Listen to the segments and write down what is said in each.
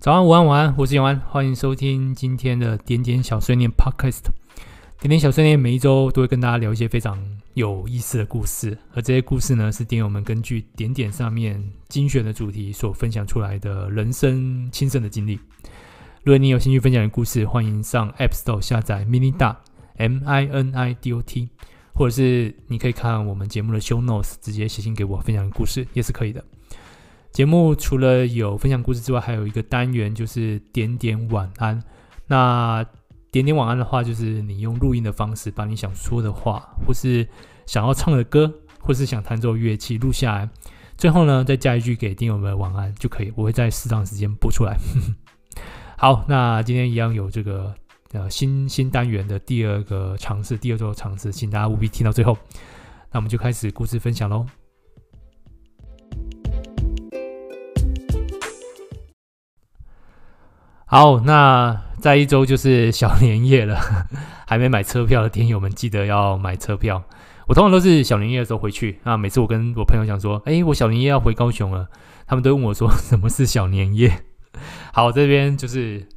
早安，午安，晚安，我是永安，欢迎收听今天的点点小碎念 Podcast。点点小碎念每一周都会跟大家聊一些非常有意思的故事，而这些故事呢，是点友们根据点点上面精选的主题所分享出来的人生亲身的经历。如果你有兴趣分享的故事，欢迎上 App Store 下载 Minidot M I N I D O T，或者是你可以看我们节目的 Show Notes，直接写信给我分享故事也是可以的。节目除了有分享故事之外，还有一个单元就是点点晚安。那点点晚安的话，就是你用录音的方式把你想说的话，或是想要唱的歌，或是想弹奏乐器录下来，最后呢再加一句给听友们晚安就可以。我会在适当时间播出来。好，那今天一样有这个呃新新单元的第二个尝试，第二周尝试，请大家务必听到最后。那我们就开始故事分享喽。好，那再一周就是小年夜了，还没买车票的听友们记得要买车票。我通常都是小年夜的时候回去，那每次我跟我朋友讲说，哎，我小年夜要回高雄了，他们都问我说，什么是小年夜？好，这边就是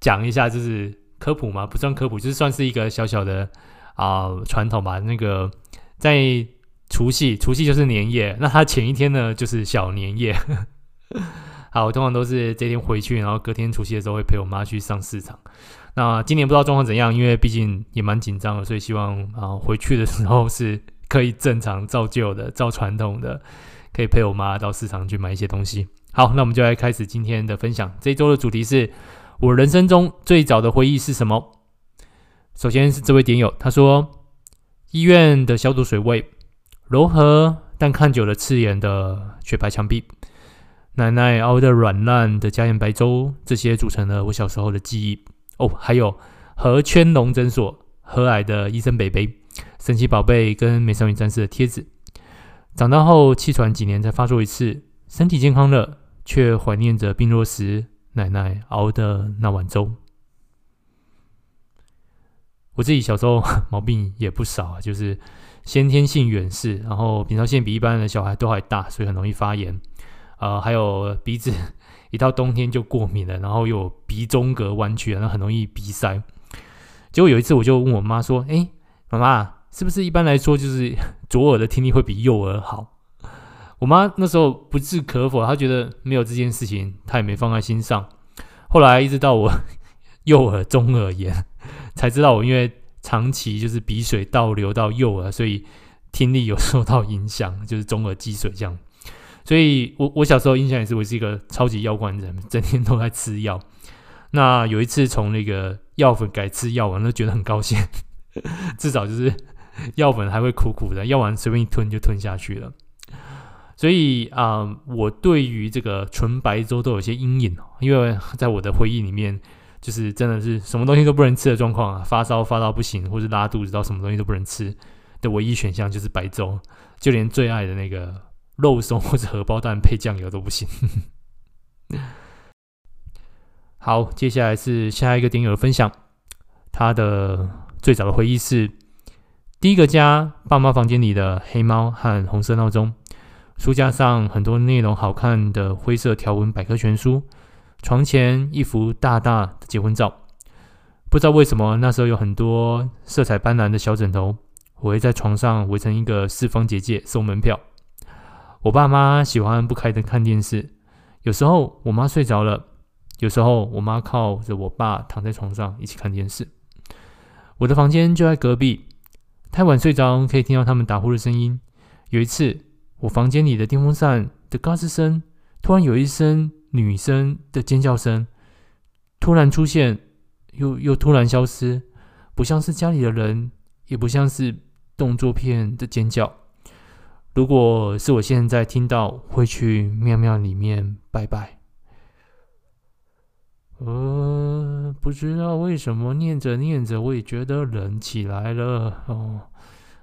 讲一下，就是科普嘛，不算科普，就是算是一个小小的啊、传统吧。那个在除夕，除夕就是年夜，那他前一天呢就是小年夜。好，我通常都是这天回去，然后隔天除夕的时候会陪我妈去上市场。那今年不知道状况怎样，因为毕竟也蛮紧张的，所以希望啊回去的时候是可以正常照旧的、照传统的，可以陪我妈到市场去买一些东西。好，那我们就来开始今天的分享。这一周的主题是我人生中最早的回忆是什么？首先是这位点友，他说医院的消毒水味，柔和但看久了刺眼的雪白墙壁。奶奶熬的软烂的加盐白粥，这些组成了我小时候的记忆。哦，还有和圈龙诊所和蔼的医生北北、神奇宝贝跟美少女战士的贴纸。长大后气喘几年才发作一次，身体健康了，却怀念着病弱时奶奶熬的那碗粥。我自己小时候 毛病也不少，就是先天性远视，然后扁桃腺比一般的小孩都还大，所以很容易发炎。呃，还有鼻子一到冬天就过敏了，然后又有鼻中隔弯曲，然后很容易鼻塞。结果有一次，我就问我妈说：“哎，妈妈，是不是一般来说就是 左耳的听力会比右耳好？”我妈那时候不置可否，她觉得没有这件事情，她也没放在心上。后来一直到我 右耳中耳炎，才知道我因为长期就是鼻水倒流到右耳，所以听力有受到影响，就是中耳积水这样。所以我我小时候印象也是，我是一个超级药罐人，整天都在吃药。那有一次从那个药粉改吃药丸，都觉得很高兴，至少就是药粉还会苦苦的，药丸随便一吞就吞下去了。所以啊、我对于这个纯白粥都有些阴影，因为在我的回忆里面，就是真的是什么东西都不能吃的状况啊，发烧发到不行，或是拉肚子到什么东西都不能吃的唯一选项就是白粥，就连最爱的那个。肉松 或者荷包蛋配酱油都不行。好，接下来是下一个点友的分享。他的最早的回忆是：第一个家，爸妈房间里的黑猫和红色闹钟，书架上很多内容好看的灰色条纹百科全书，床前一幅大大的结婚照。不知道为什么那时候有很多色彩斑斓的小枕头，我会在床上围成一个四方结界收门票。我爸妈喜欢不开灯看电视，有时候我妈睡着了，有时候我妈靠着我爸躺在床上一起看电视。我的房间就在隔壁，太晚睡着可以听到他们打呼的声音。有一次，我房间里的电风扇的嘎吱声，突然有一声女生的尖叫声，突然出现，又又突然消失，不像是家里的人，也不像是动作片的尖叫。如果是我现在听到，会去庙庙里面拜拜。呃，不知道为什么念着念着，我也觉得冷起来了哦。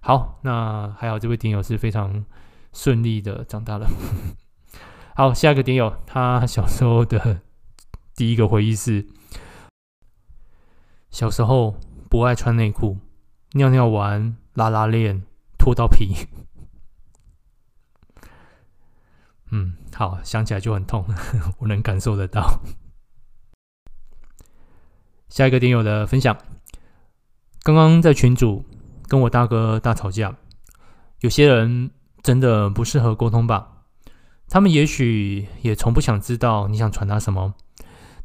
好，那还好，这位点友是非常顺利的长大了。好，下一个点友，他小时候的第一个回忆是：小时候不爱穿内裤，尿尿完拉拉链脱到皮。嗯，好，想起来就很痛，我能感受得到。下一个点友的分享，刚刚在群组跟我大哥大吵架，有些人真的不适合沟通吧？他们也许也从不想知道你想传达什么。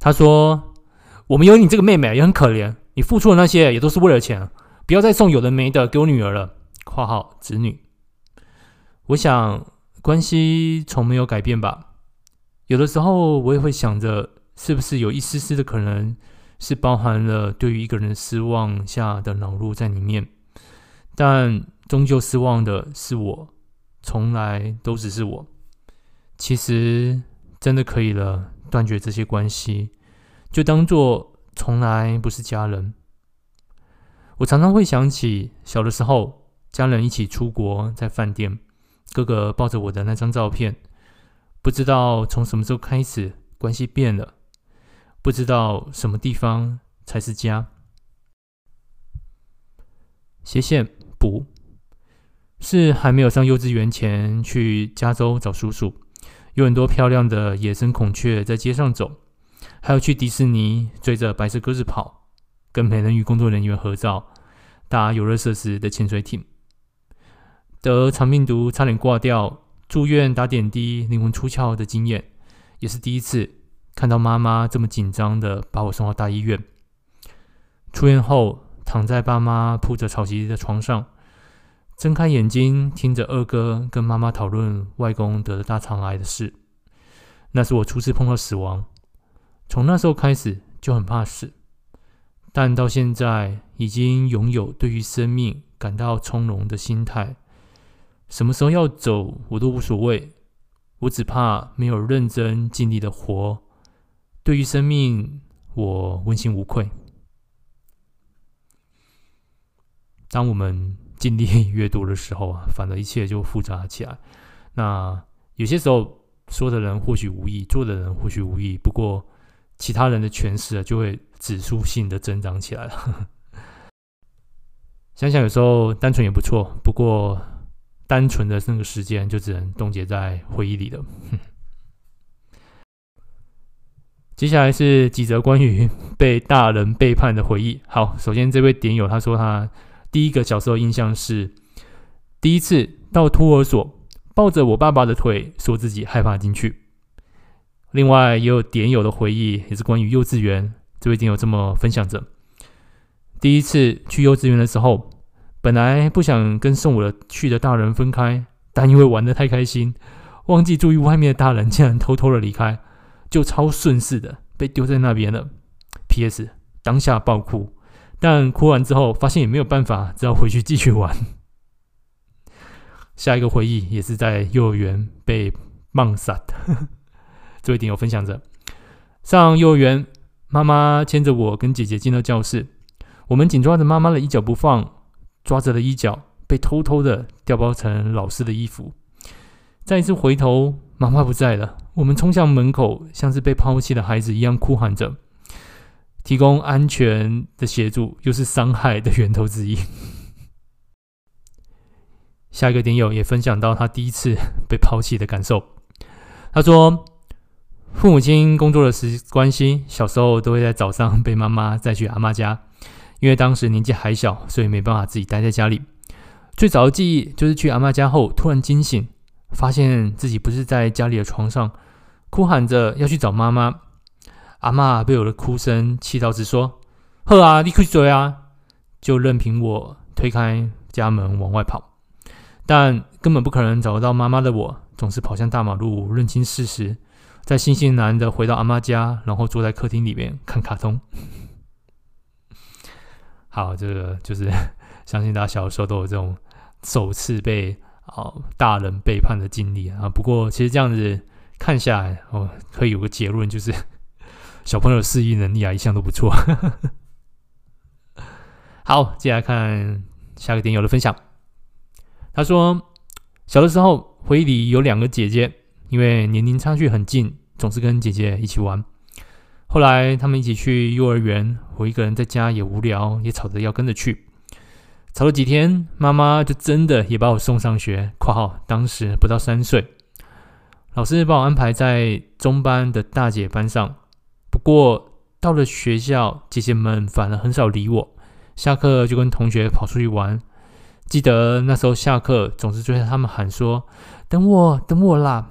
他说：“我们有你这个妹妹也很可怜，你付出的那些也都是为了钱，不要再送有的没的给我女儿了。”（括号子女）我想关系从没有改变吧。有的时候我也会想着，是不是有一丝丝的可能是包含了对于一个人失望下的恼怒在里面，但终究失望的是我，从来都只是我。其实真的可以了，断绝这些关系，就当做从来不是家人。我常常会想起小的时候，家人一起出国，在饭店，哥哥抱着我的那张照片。不知道从什么时候开始，关系变了。不知道什么地方才是家。斜线补是还没有上幼稚园前去加州找叔叔，有很多漂亮的野生孔雀在街上走，还有去迪士尼追着白色鸽子跑，跟美人鱼工作人员合照，搭游乐设施的潜水艇，得肠病毒差点挂掉。住院打点滴，灵魂出窍的经验，也是第一次看到妈妈这么紧张的把我送到大医院。出院后，躺在爸妈铺着草席的床上，睁开眼睛，听着二哥跟妈妈讨论外公得了大肠癌的事。那是我初次碰到死亡，从那时候开始就很怕死，但到现在已经拥有对于生命感到从容的心态。什么时候要走，我都无所谓。我只怕没有认真尽力的活。对于生命，我问心无愧。当我们经历越多的时候啊，反而一切就复杂起来。那有些时候，说的人或许无意，做的人或许无意，不过其他人的诠释啊，就会指数性的增长起来了。想想有时候单纯也不错，不过。单纯的那个时间就只能冻结在回忆里了。接下来是几则关于被大人背叛的回忆。好，首先这位点友他说他第一个小时候印象是第一次到托儿所抱着我爸爸的腿，说自己害怕进去。另外也有点友的回忆，也是关于幼稚园。这位点友这么分享着：第一次去幼稚园的时候。本来不想跟送我的去的大人分开，但因为玩得太开心，忘记注意外面的大人竟然偷偷的离开，就超顺势的被丢在那边了。P.S. 当下爆哭，但哭完之后发现也没有办法，只好回去继续玩。下一个回忆也是在幼儿园被棒杀的。这位点友分享着：上幼儿园，妈妈牵着我跟姐姐进了教室，我们紧抓着妈妈的衣角不放。抓着的衣角被偷偷的调包成老师的衣服。再一次回头，妈妈不在了。我们冲向门口，像是被抛弃的孩子一样哭喊着。提供安全的协助，又是伤害的源头之一。下一个点友也分享到他第一次被抛弃的感受。他说，父母亲工作的时关系，小时候都会在早上被妈妈载去阿妈家。因为当时年纪还小，所以没办法自己待在家里。最早的记忆就是去阿妈家后，突然惊醒，发现自己不是在家里的床上，哭喊着要去找妈妈。阿妈被我的哭声气到，直说：“呵啊，你去追啊！”就任凭我推开家门往外跑。但根本不可能找得到妈妈的我，总是跑向大马路，认清事实，再悻悻然的回到阿妈家，然后坐在客厅里面看卡通。好，这个就是 相信大家小时候都有这种首次被哦大人背叛的经历啊。不过其实这样子看下来哦，可以有个结论，就是 小朋友的适应能力啊一向都不错。好，接下来看下个点友的分享。他说，小的时候回忆里有两个姐姐，因为年龄差距很近，总是跟姐姐一起玩。后来他们一起去幼儿园，我一个人在家也无聊，也吵着要跟着去。吵了几天，妈妈就真的也把我送上学。（括号当时不到三岁）老师把我安排在中班的大姐班上。不过到了学校，姐姐们反而很少理我，下课就跟同学跑出去玩。记得那时候下课，总是追着他们喊说：“等我，等我啦！”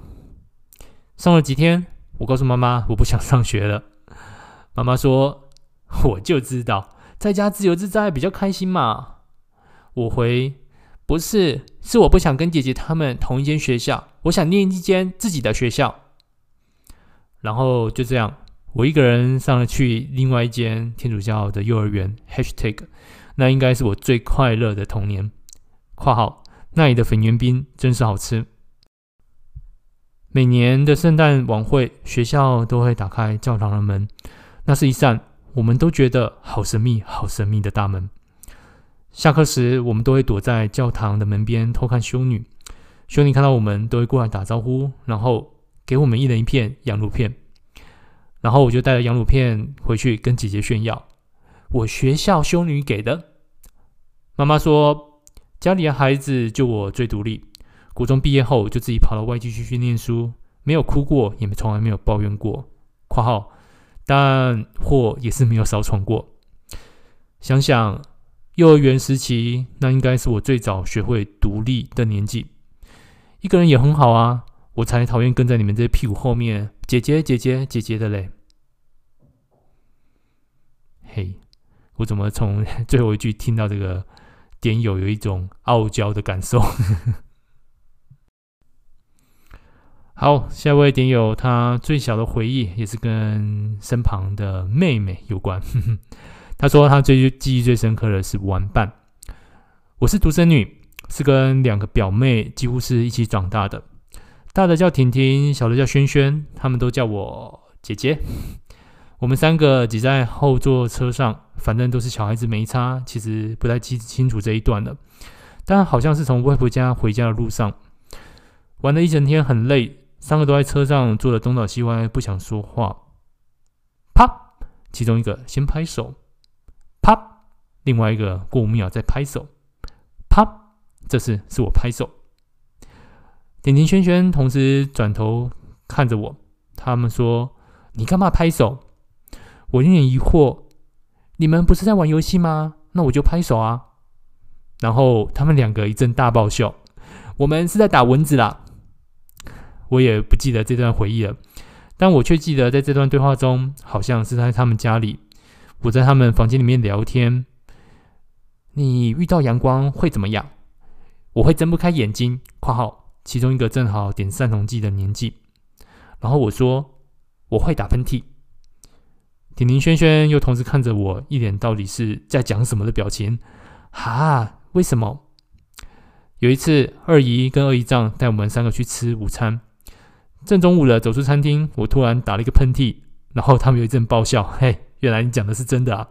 上了几天，我告诉妈妈我不想上学了。妈妈说：“ 我就知道，在家自由自在比较开心嘛。”我回：“不是，是我不想跟姐姐他们同一间学校，我想念一间自己的学校。”然后就这样，我一个人上了去另外一间天主教的幼儿园。#hashtag，那应该是我最快乐的童年。括号那里的粉圆冰真是好吃。每年的圣诞晚会，学校都会打开教堂的门，那是一扇我们都觉得好神秘、好神秘的大门。下课时，我们都会躲在教堂的门边偷看修女。修女看到我们都会过来打招呼，然后给我们一人一片羊乳片。然后我就带着羊乳片回去跟姐姐炫耀，我学校修女给的。妈妈说。家里的孩子就我最独立，国中毕业后就自己跑到外地去去念书，没有哭过，也从来没有抱怨过。（括号）但祸也是没有少闯过。想想幼儿园时期，那应该是我最早学会独立的年纪。一个人也很好啊，我才讨厌跟在你们这些屁股后面，姐姐姐姐姐姐的嘞。嘿，我怎么从 最后一句听到这个？点友有一种傲娇的感受。好，下一位点友，他最小的回忆也是跟身旁的妹妹有关。他说他最记忆最深刻的是玩伴。我是独生女，是跟两个表妹几乎是一起长大的。大的叫婷婷，小的叫萱萱，他们都叫我姐姐。我们三个挤在后座车上，反正都是小孩子没差，其实不太记清楚这一段了。但好像是从外婆家回家的路上，玩了一整天很累，三个都在车上坐得东倒西歪，不想说话。啪！其中一个先拍手，啪！另外一个过五秒再拍手，啪！这次是我拍手。点点圈圈同时转头看着我，他们说：“你干嘛拍手？”我有点疑惑，你们不是在玩游戏吗？那我就拍手啊。然后他们两个一阵大爆笑。我们是在打蚊子啦。我也不记得这段回忆了，但我却记得在这段对话中，好像是在他们家里，我在他们房间里面聊天。你遇到阳光会怎么样？我会睁不开眼睛。括号其中一个正好点散瞳剂的年纪。然后我说我会打喷嚏。婷婷、轩轩又同时看着我，一脸到底是在讲什么的表情。哈，为什么？有一次，二姨跟二姨丈带我们三个去吃午餐，正中午了，走出餐厅，我突然打了一个喷嚏，然后他们有一阵爆笑。嘿，原来你讲的是真的啊！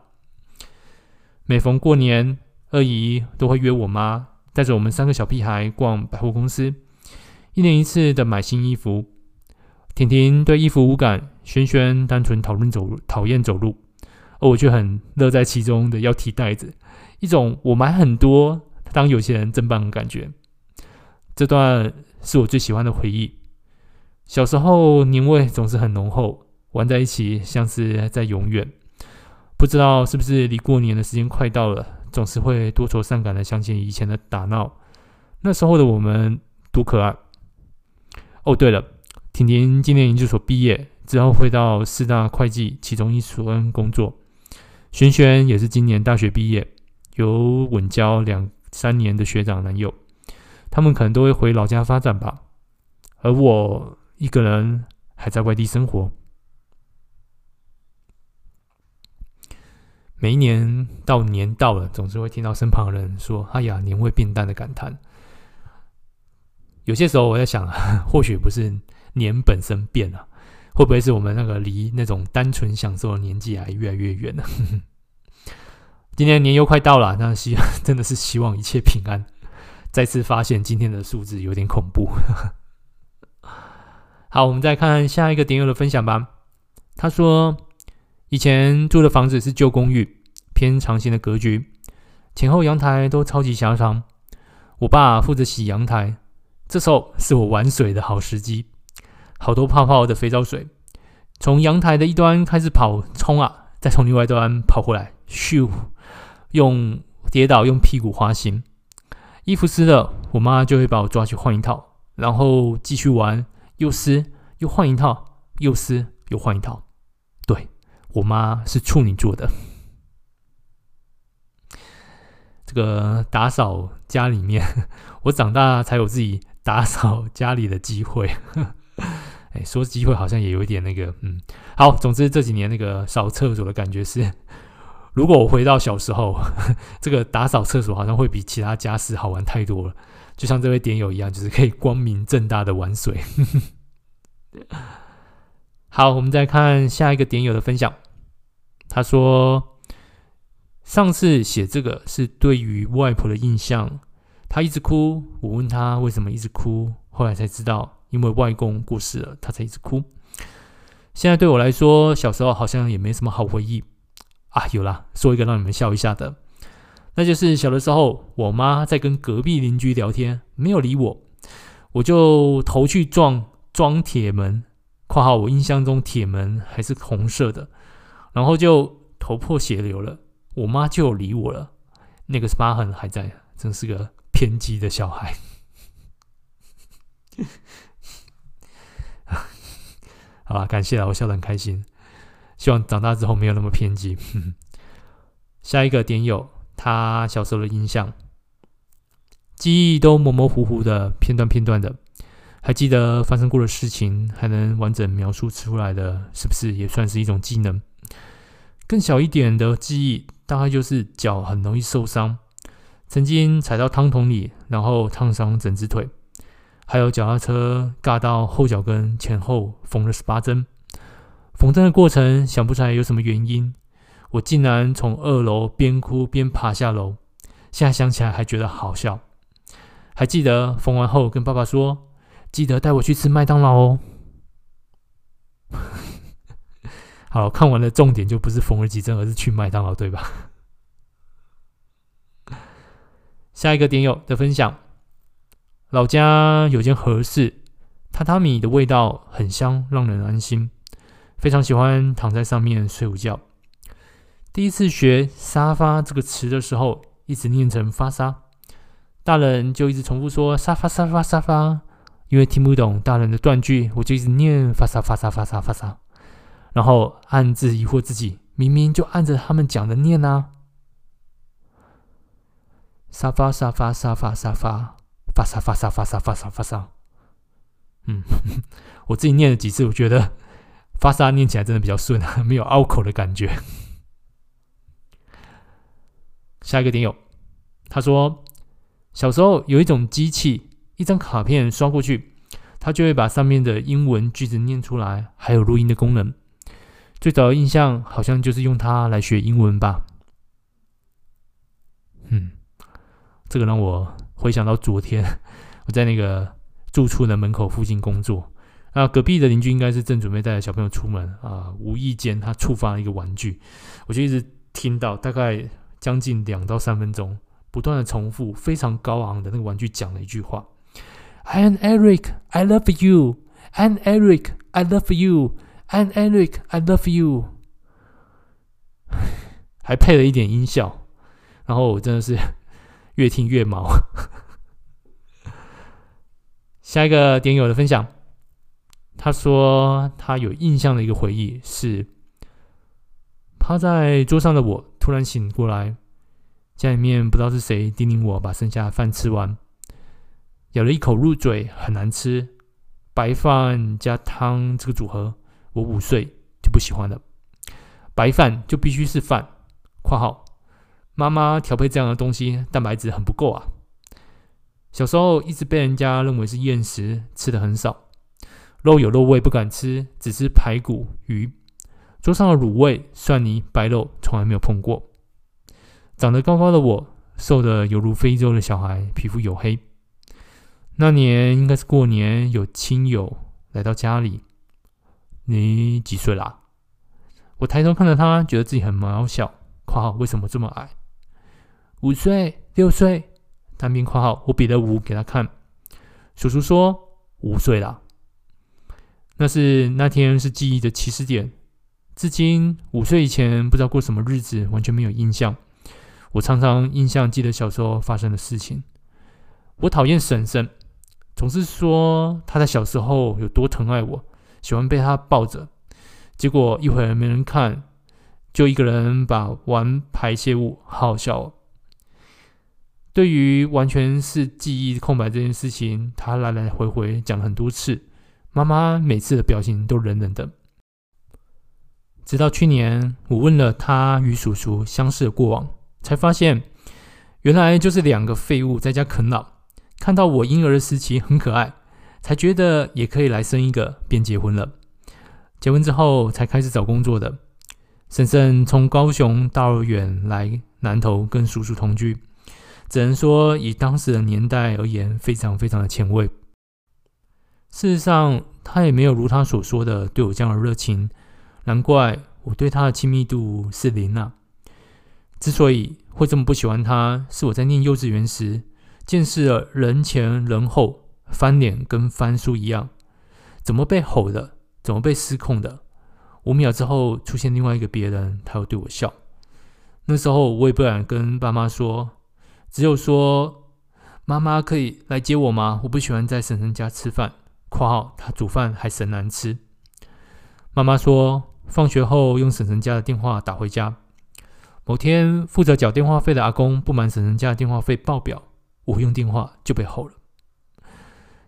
每逢过年，二姨都会约我妈带着我们三个小屁孩逛百货公司，一年一次的买新衣服。婷婷对衣服无感，轩轩单纯讨论走路，讨厌走路，而我却很乐在其中的要提袋子，一种我买很多当有钱人真棒的感觉。这段是我最喜欢的回忆。小时候年味总是很浓厚，玩在一起像是在永远。不知道是不是离过年的时间快到了，总是会多愁善感的想起以前的打闹。那时候的我们多可爱。哦，对了。婷婷今年研究所毕业之后，会到四大会计其中一所工作。轩轩也是今年大学毕业，有稳交两三年的学长男友，他们可能都会回老家发展吧。而我一个人还在外地生活。每一年到年到了，总是会听到身旁的人说：“哎呀，年味变淡”的感叹。有些时候我在想，或许不是。年本身变了，会不会是我们那个离那种单纯享受的年纪还越来越远了？今年年又快到了，那希 真的是希望一切平安。再次发现今天的数字有点恐怖。好，我们再看下一个点友的分享吧。他说，以前住的房子是旧公寓，偏长形的格局，前后阳台都超级狭长。我爸负责洗阳台，这时候是我玩水的好时机。好多泡泡的肥皂水从阳台的一端开始跑冲啊，再从另外一端跑回来，咻，用跌倒，用屁股滑行。衣服湿了，我妈就会把我抓去换一套，然后继续玩，又湿又换一套，又湿又换一套。对，我妈是处女座的。这个打扫家里面，我长大才有自己打扫家里的机会。哎，说机会好像也有一点那个，嗯，好，总之这几年那个扫厕所的感觉是。如果我回到小时候，这个打扫厕所好像会比其他家事好玩太多了。就像这位点友一样，就是可以光明正大的玩水。好，我们再看下一个点友的分享。他说，上次写这个是对于外婆的印象，他一直哭。我问他为什么一直哭，后来才知道，因为外公过世了，他才一直哭。现在对我来说，小时候好像也没什么好回忆。啊，有啦，说一个让你们笑一下的，那就是小的时候，我妈在跟隔壁邻居聊天，没有理我，我就头去撞装铁门（括号我印象中铁门还是红色的），然后就头破血流了，我妈就理我了，那个疤痕还在，真是个偏激的小孩。好吧，感谢了，我笑得很开心。希望长大之后没有那么偏激。下一个点友，他小时候的印象，记忆都模模糊糊的，片段片段的，还记得发生过的事情，还能完整描述出来的，是不是也算是一种技能？更小一点的记忆，大概就是脚很容易受伤，曾经踩到汤桶里，然后烫伤整只腿，还有脚踏车尬到后脚跟前后缝了十八针。缝针的过程想不出来有什么原因，我竟然从二楼边哭边爬下楼。现在想起来还觉得好笑。还记得缝完后跟爸爸说：“记得带我去吃麦当劳哦。”好，看完了重点就不是缝了几针，而是去麦当劳，对吧？下一个点友的分享：老家有间和室，榻榻米的味道很香，让人安心。非常喜欢躺在上面睡午觉。第一次学“沙发”这个词的时候，一直念成“发沙”，大人就一直重复说“沙发沙发沙发”，因为听不懂大人的断句，我就一直念“发沙发沙发沙发沙”，然后暗自疑惑自己，明明就按着他们讲的念啊，“沙发沙发沙发沙发。发沙发沙发沙发沙发沙”，嗯，我自己念了几次，我觉得。发沙念起来真的比较顺啊，没有拗口的感觉。下一个点友，他说小时候有一种机器，一张卡片刷过去，它就会把上面的英文句子念出来，还有录音的功能。最早印象好像就是用它来学英文吧。嗯，这个让我回想到昨天 我在那个住处的门口附近工作。那隔壁的邻居应该是正准备带小朋友出门啊，无意间他触发了一个玩具，我就一直听到大概将近两到三分钟，不断的重复非常高昂的那个玩具讲了一句话：“I'm Eric, I love you. I'm Eric, I love you. I'm Eric, I love you。”还配了一点音效，然后我真的是越听越毛。下一个点友的分享。他说，他有印象的一个回忆是，趴在桌上的我突然醒过来，家里面不知道是谁叮咛我把剩下的饭吃完，咬了一口入嘴，很难吃，白饭加汤这个组合，我五岁就不喜欢了，白饭就必须是饭（括号妈妈调配这样的东西，蛋白质很不够啊）。小时候一直被人家认为是厌食，吃的很少。肉有肉味不敢吃，只吃排骨、鱼。桌上的卤味、蒜泥、白肉从来没有碰过。长得高高的我，瘦得犹如非洲的小孩，皮肤黝黑。那年应该是过年，有亲友来到家里。你几岁啦？我抬头看着他，觉得自己很渺小。括号为什么这么矮？五岁、六岁。单边括号我比了五给他看。叔叔说五岁啦。那是那天是记忆的起始点，至今五岁以前不知道过什么日子，完全没有印象。我常常印象记得小时候发生的事情。我讨厌婶婶，总是说她在小时候有多疼爱我，喜欢被她抱着。结果一会儿没人看，就一个人把玩排泄物，好好笑哦。对于完全是记忆空白这件事情，她来来回回讲了很多次。妈妈每次的表情都冷冷的。直到去年，我问了他与叔叔相识的过往，才发现原来就是两个废物在家啃老。看到我婴儿的时期很可爱，才觉得也可以来生一个，便结婚了。结婚之后才开始找工作的。婶婶从高雄到远来南投跟叔叔同居，只能说以当时的年代而言，非常非常的前卫。事实上，他也没有如他所说的对我这样的热情，难怪我对他的亲密度是零啊。之所以会这么不喜欢他，是我在念幼稚园时。见识了人前人后翻脸跟翻书一样，怎么被吼的，怎么被失控的。五秒之后出现另外一个别人，他又对我笑。那时候我也不敢跟爸妈说，只有说妈妈可以来接我吗？我不喜欢在婶婶家吃饭（括号她煮饭还神难吃）。妈妈说放学后用婶婶家的电话打回家。某天负责缴电话费的阿公不满婶婶家的电话费爆表。我用电话就被吼了。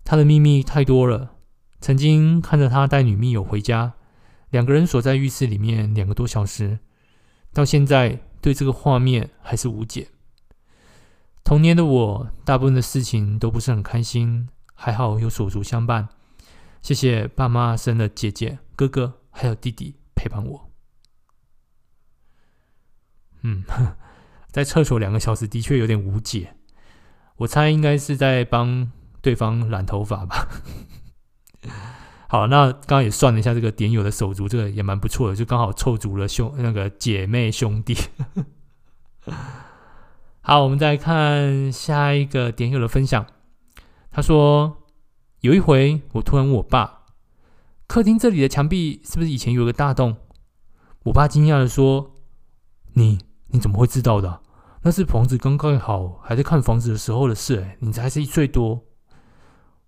他的秘密太多了。曾经看着他带女密友回家，两个人锁在浴室里面两个多小时，到现在对这个画面还是无解。童年的我，大部分的事情都不是很开心，还好有手足相伴。谢谢爸妈生了姐姐、哥哥还有弟弟陪伴我。嗯，在厕所两个小时的确有点无解。我猜应该是在帮对方染头发吧。好，那刚刚也算了一下这个点友的手足，这个也蛮不错的，就刚好凑足了兄那个姐妹兄弟。好，我们再看下一个点友的分享。他说，有一回我突然问我爸，客厅这里的墙壁是不是以前有个大洞？我爸惊讶地说：“你你怎么会知道的？”那是房子刚盖好，还在看房子的时候的事。哎，你才是一岁多。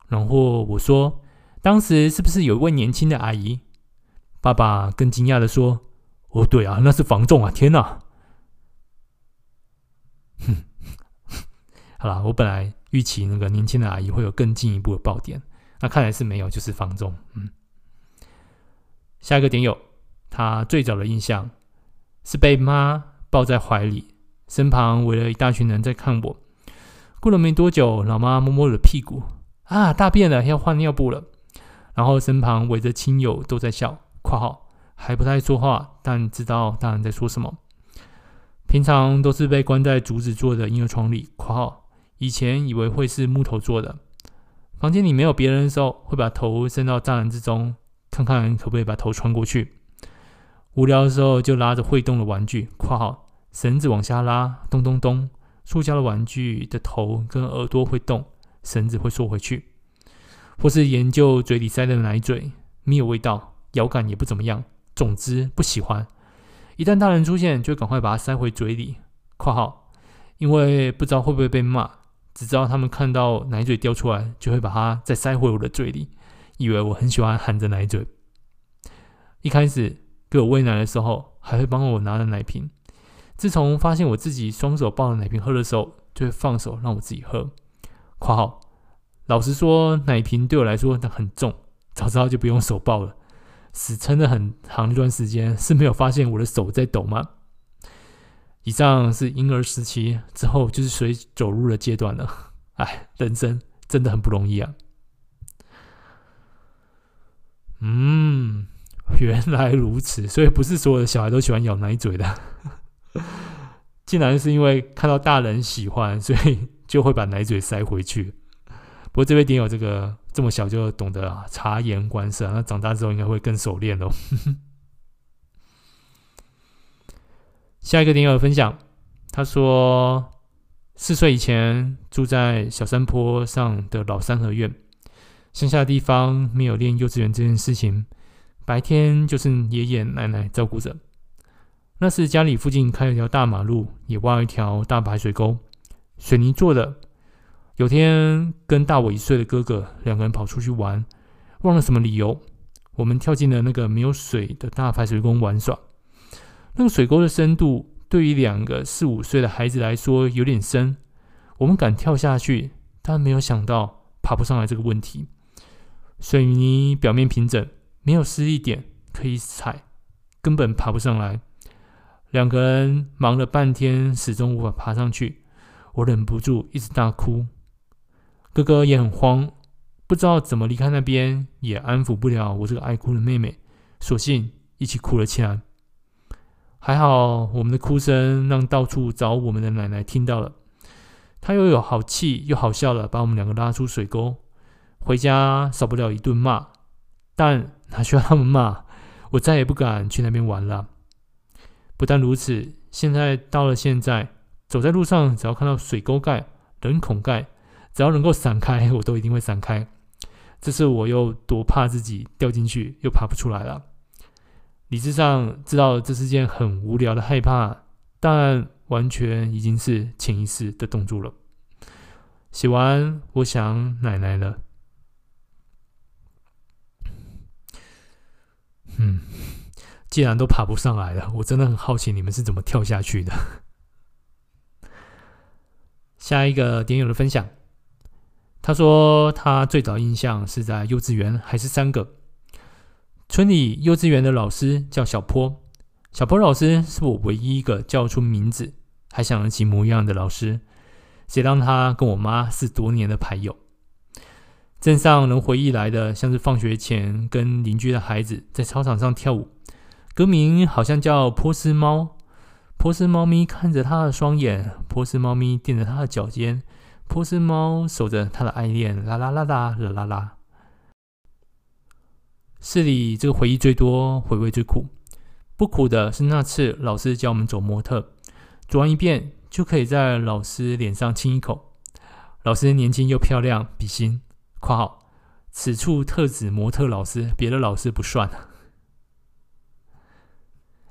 然后我说，当时是不是有一位年轻的阿姨？爸爸更惊讶的说：“哦，对啊，那是房仲啊！天哪！”哼，好了，我本来预期那个年轻的阿姨会有更进一步的爆点，那看来是没有，就是房仲。嗯，下一个点友，他最早的印象是被妈抱在怀里。身旁围了一大群人在看我。过了没多久，老妈摸摸我的屁股，啊，大便了，要换尿布了。然后身旁围着亲友都在笑（括号还不太说话，但知道大人在说什么）。平常都是被关在竹子做的婴儿床里（括号以前以为会是木头做的）。房间里没有别人的时候，会把头伸到栅栏之中，看看可不可以把头穿过去。无聊的时候就拉着会动的玩具（括号绳子往下拉，咚咚咚。塑胶的玩具的头跟耳朵会动，绳子会缩回去。或是研究嘴里塞的奶嘴，没有味道，咬感也不怎么样。总之不喜欢。一旦大人出现，就赶快把它塞回嘴里。（括号因为不知道会不会被骂，只知道他们看到奶嘴掉出来，就会把它再塞回我的嘴里，以为我很喜欢含着奶嘴。一开始给我喂奶的时候，还会帮我拿着奶瓶。自从发现我自己双手抱着奶瓶喝的时候，就会放手让我自己喝。（括号老实说，奶瓶对我来说很重，早知道就不用手抱了。死撑了很长一段时间，是没有发现我的手在抖吗？以上是婴儿时期，之后就是随走路的阶段了。哎，人生真的很不容易啊。嗯，原来如此，所以不是所有的小孩都喜欢咬奶嘴的。竟然是因为看到大人喜欢，所以就会把奶嘴塞回去。不过这位点友这个这么小就懂得啊察言观色，那长大之后应该会更熟练喽。下一个点友分享，他说四岁以前住在小山坡上的老三合院，乡下的地方没有练幼稚园这件事情，白天就是爷爷奶奶照顾着。那时家里附近开了一条大马路，也挖了一条大排水沟，水泥做的。有天跟大我一岁的哥哥两个人跑出去玩，忘了什么理由，我们跳进了那个没有水的大排水沟玩耍。那个水沟的深度对于两个四五岁的孩子来说有点深，我们敢跳下去，但没有想到爬不上来这个问题。水泥表面平整，没有湿一点可以踩，根本爬不上来。两个人忙了半天，始终无法爬上去。我忍不住一直大哭，哥哥也很慌，不知道怎么离开那边，也安抚不了我这个爱哭的妹妹，索性一起哭了起来。还好，我们的哭声让到处找我们的奶奶听到了，她又有好气又好笑的把我们两个拉出水沟。回家少不了一顿骂，但哪需要他们骂？我再也不敢去那边玩了。不但如此，现在到了现在，走在路上，只要看到水沟盖、人孔盖，只要能够闪开，我都一定会闪开。这次我又多怕自己掉进去，又爬不出来了。理智上知道这是件很无聊的害怕，但完全已经是潜意识的动作了。写完，我想奶奶了。嗯。既然都爬不上来了，我真的很好奇你们是怎么跳下去的。下一个点友的分享，他说他最早印象是在幼稚园，还是三个村里幼稚园的老师叫小坡，小坡老师是我唯一一个叫出名字还想得起模样的老师，谁让他跟我妈是多年的牌友。镇上能回忆来的，像是放学前跟邻居的孩子在操场上跳舞。歌名好像叫波斯猫，波斯猫咪看着他的双眼，波斯猫咪垫着他的脚尖，波斯猫守着他的爱恋，啦啦啦啦啦啦啦。市里这个回忆最多，回味最苦。不苦的是那次老师教我们走模特，走完一遍就可以在老师脸上亲一口。老师年轻又漂亮，比心（括号此处特指模特老师，别的老师不算）。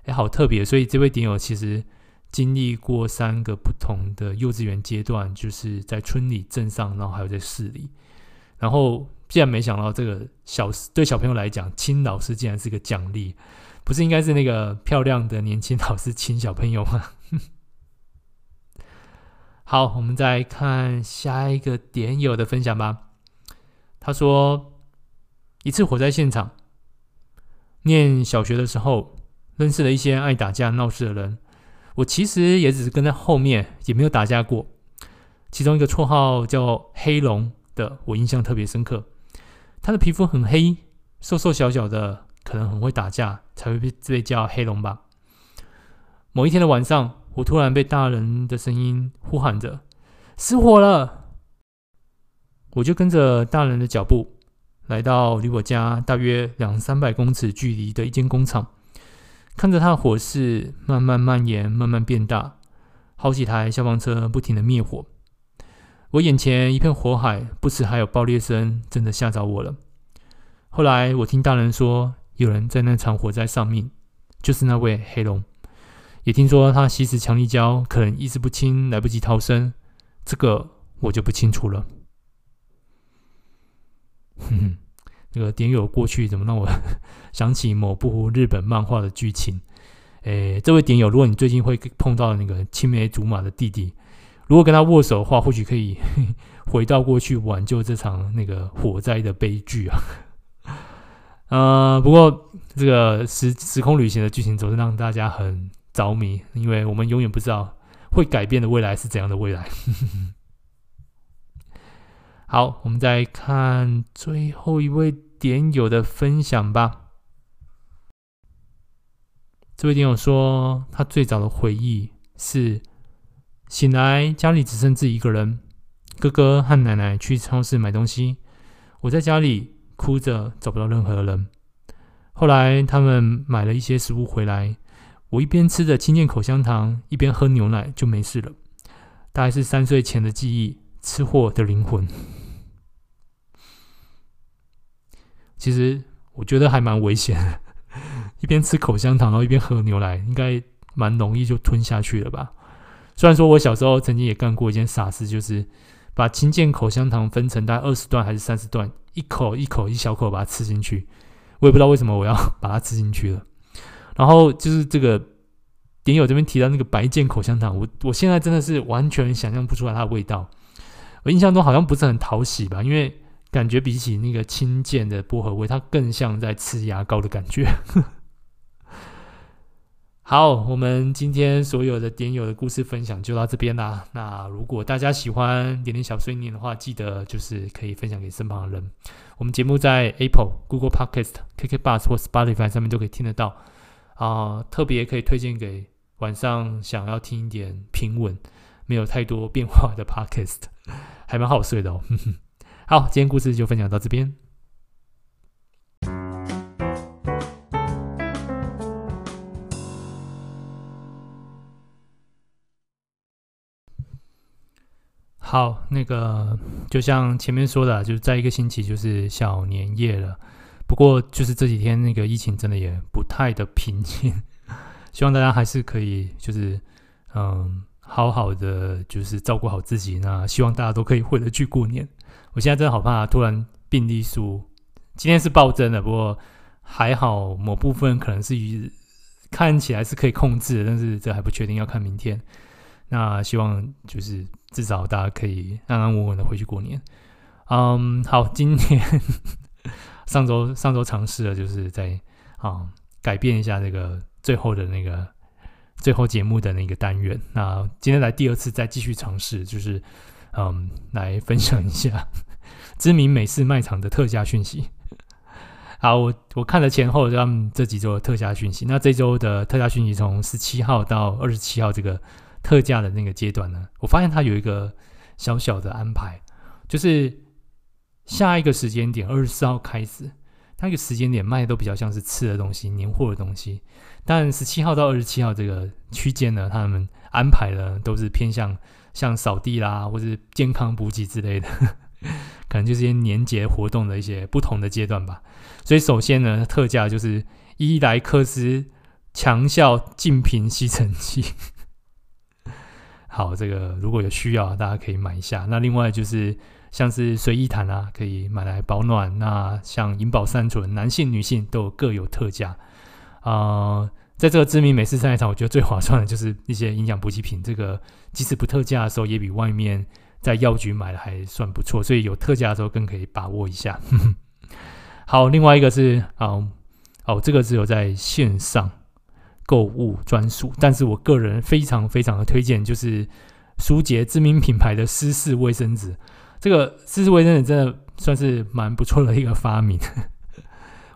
哎好特别，所以这位点友其实经历过三个不同的幼稚园阶段，就是在村里、镇上，然后还有在市里。然后，竟然没想到这个小对小朋友来讲，亲老师竟然是个奖励，不是应该是那个漂亮的年轻老师亲小朋友吗？好，我们再看下一个点友的分享吧。他说，一次火灾现场，念小学的时候。认识了一些爱打架闹事的人，我其实也只是跟在后面，也没有打架过。其中一个绰号叫“黑龙”的，我印象特别深刻。他的皮肤很黑，瘦瘦小小的，可能很会打架，才会被被叫黑龙吧。某一天的晚上，我突然被大人的声音呼喊着：“失火了！”我就跟着大人的脚步，来到离我家大约两三百公尺距离的一间工厂。看着他的火势慢慢蔓延，慢慢变大，好几台消防车不停的灭火。我眼前一片火海，不时还有爆裂声，真的吓着我了。后来我听大人说，有人在那场火灾丧命，就是那位黑龙。也听说他吸食强力胶，可能意识不清，来不及逃生。这个我就不清楚了。哼哼。这个点友过去怎么让我 想起某部日本漫画的剧情？诶，这位点友，如果你最近会碰到那个青梅竹马的弟弟，如果跟他握手的话，或许可以 回到过去挽救这场那个火灾的悲剧啊。呃，不过这个时时空旅行的剧情总是让大家很着迷，因为我们永远不知道会改变的未来是怎样的未来。好，我们再看最后一位点友的分享吧。这位点友说，他最早的回忆是醒来家里只剩自己一个人，哥哥和奶奶去超市买东西，我在家里哭着找不到任何人。后来他们买了一些食物回来，我一边吃着清健口香糖，一边喝牛奶，就没事了。大概是三岁前的记忆。吃货的灵魂，其实我觉得还蛮危险。一边吃口香糖，然后一边喝牛奶，应该蛮容易就吞下去了吧？虽然说我小时候曾经也干过一件傻事，就是把青箭口香糖分成大概二十段还是三十段，一口一口一小口把它吃进去。我也不知道为什么我要把它吃进去了。然后就是这个点友这边提到那个白剑口香糖，我我现在真的是完全想象不出来它的味道。我印象中好像不是很讨喜吧，因为感觉比起那个轻健的薄荷味，它更像在吃牙膏的感觉。好，我们今天所有的点友的故事分享就到这边啦。那如果大家喜欢点点小碎念的话，记得就是可以分享给身旁的人。我们节目在 Apple、Google Podcast、KK Bus 或 Spotify 上面都可以听得到啊、特别可以推荐给晚上想要听一点平稳、没有太多变化的 Podcast，还蛮好睡的哦。好，今天故事就分享到这边。好，那个就像前面说的，就是在一个星期就是小年夜了。不过就是这几天那个疫情真的也不太的平静，希望大家还是可以就是嗯好好的就是照顾好自己。那希望大家都可以回得去过年。我现在真的好怕，突然病例数今天是暴增的，不过还好某部分可能是看起来是可以控制的，但是这还不确定，要看明天。那希望就是至少大家可以安安稳稳的回去过年。嗯，好，今天上周上周尝试了，就是在啊、改变一下这个最后的那个最后节目的那个单元。那今天来第二次再继续尝试，就是嗯来分享一下 知名美式卖场的特价讯息。好，我我看了前后他们这几周的特价讯息。那这周的特价讯息从十七号到二十七号这个。特价的那个阶段呢，我发现它有一个小小的安排，就是下一个时间点二十四号开始，那个时间点卖的都比较像是吃的东西、年货的东西。但十七号到二十七号这个区间呢，他们安排的都是偏向像扫地啦，或是健康补给之类的，可能就是些年节活动的一些不同的阶段吧。所以首先呢，特价就是伊莱克斯强效净瓶吸尘器。好，这个如果有需要，大家可以买一下。那另外就是像是随意毯啊，可以买来保暖。那像银宝山醇，男性、女性都各有特价。啊、在这个知名美式菜场，我觉得最划算的就是一些营养补给品。这个即使不特价的时候，也比外面在药局买的还算不错。所以有特价的时候更可以把握一下。好，另外一个是啊、哦，这个只有在线上。购物专属，但是我个人非常非常的推荐，就是舒洁知名品牌的湿式卫生纸。这个湿式卫生纸真的算是蛮不错的一个发明。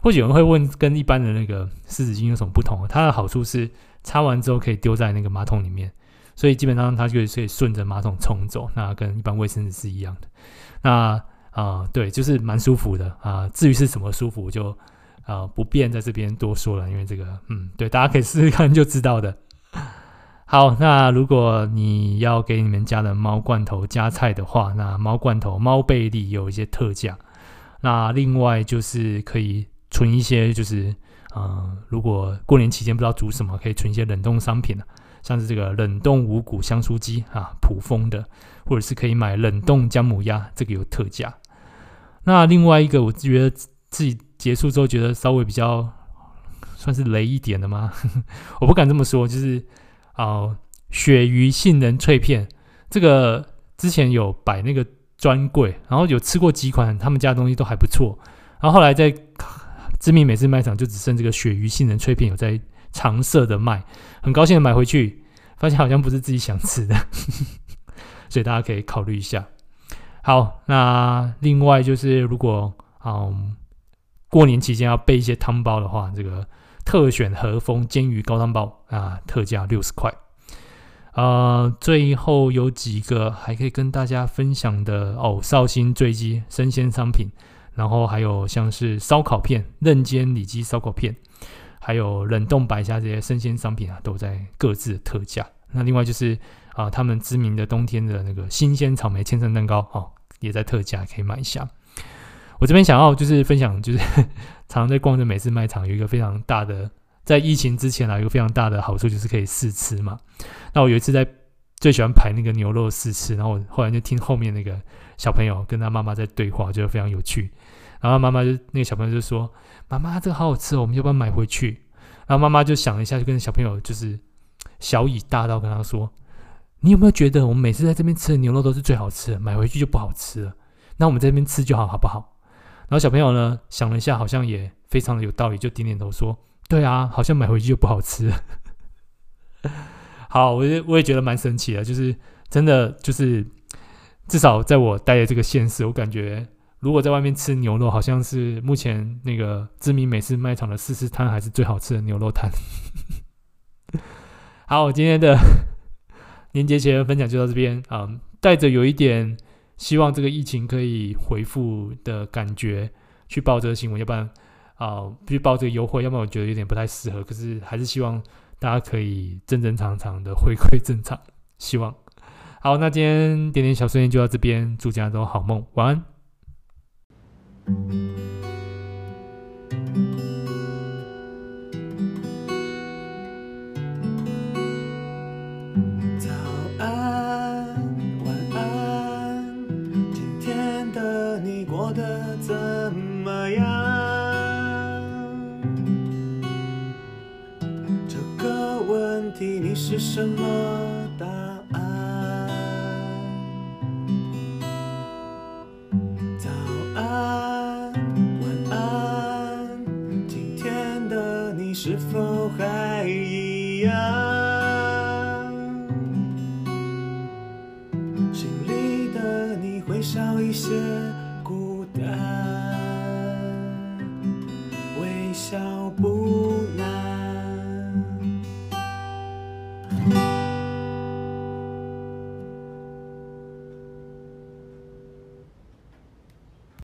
或许有人会问，跟一般的那个湿纸巾有什么不同？它的好处是擦完之后可以丢在那个马桶里面，所以基本上它就可以顺着马桶冲走，那跟一般卫生纸是一样的。那啊、呃，对，就是蛮舒服的啊、至于是什么舒服，就。啊、不便在这边多说了，因为这个，嗯，对，大家可以试试看就知道的。好，那如果你要给你们家的猫罐头加菜的话，那猫罐头、猫贝利有一些特价。那另外就是可以存一些，就是，呃，如果过年期间不知道煮什么，可以存一些冷冻商品啊，像是这个冷冻五谷香酥鸡啊，普丰的，或者是可以买冷冻姜母鸭，这个有特价。那另外一个，我觉得自己。结束之后觉得稍微比较算是雷一点的吗？我不敢这么说，就是啊、呃，鳕鱼杏仁脆片这个之前有摆那个专柜，然后有吃过几款他们家的东西都还不错，然后后来在知名美式卖场就只剩这个鳕鱼杏仁脆片有在常设的卖，很高兴的买回去，发现好像不是自己想吃的，所以大家可以考虑一下。好，那另外就是如果嗯。过年期间要备一些汤包的话，这个特选和风煎鱼高汤包啊，特价六十块。呃，最后有几个还可以跟大家分享的哦，绍兴醉鸡生鲜商品，然后还有像是烧烤片、嫩煎里脊烧烤片，还有冷冻白虾这些生鲜商品啊，都在各自的特价。那另外就是啊，他们知名的冬天的那个新鲜草莓千层蛋糕哦，也在特价，可以买一下。我这边想要就是分享，就是 常常在逛的美式卖场有一个非常大的在疫情之前啊，有个非常大的好处就是可以试吃嘛。那我有一次在最喜欢排那个牛肉试吃，然后我后来就听后面那个小朋友跟他妈妈在对话，我觉得非常有趣。然后妈妈就那个小朋友就说：“妈妈，这个好好吃哦，我们要不要买回去？”然后妈妈就想了一下，就跟小朋友就是小以大道跟他说：“你有没有觉得我们每次在这边吃的牛肉都是最好吃的，买回去就不好吃了？那我们在这边吃就好，好不好？”然后小朋友呢想了一下，好像也非常的有道理，就点点头说：“对啊，好像买回去就不好吃。”好，我也我也觉得蛮神奇的，就是真的，就是至少在我待的这个现实，我感觉如果在外面吃牛肉，好像是目前那个知名美式卖场的四四摊还是最好吃的牛肉摊。好，我今天的 年节前分享就到这边啊，带着有一点希望这个疫情可以回复的感觉去报这个新闻，要不然啊去报这个优惠，要不然我觉得有点不太适合，可是还是希望。大家可以正正常常的回归正常，希望好。那今天点点小碎念就到这边，祝大家都好梦，晚安。早安，晚安，今天的你过得怎么样？这个问题你是什么些。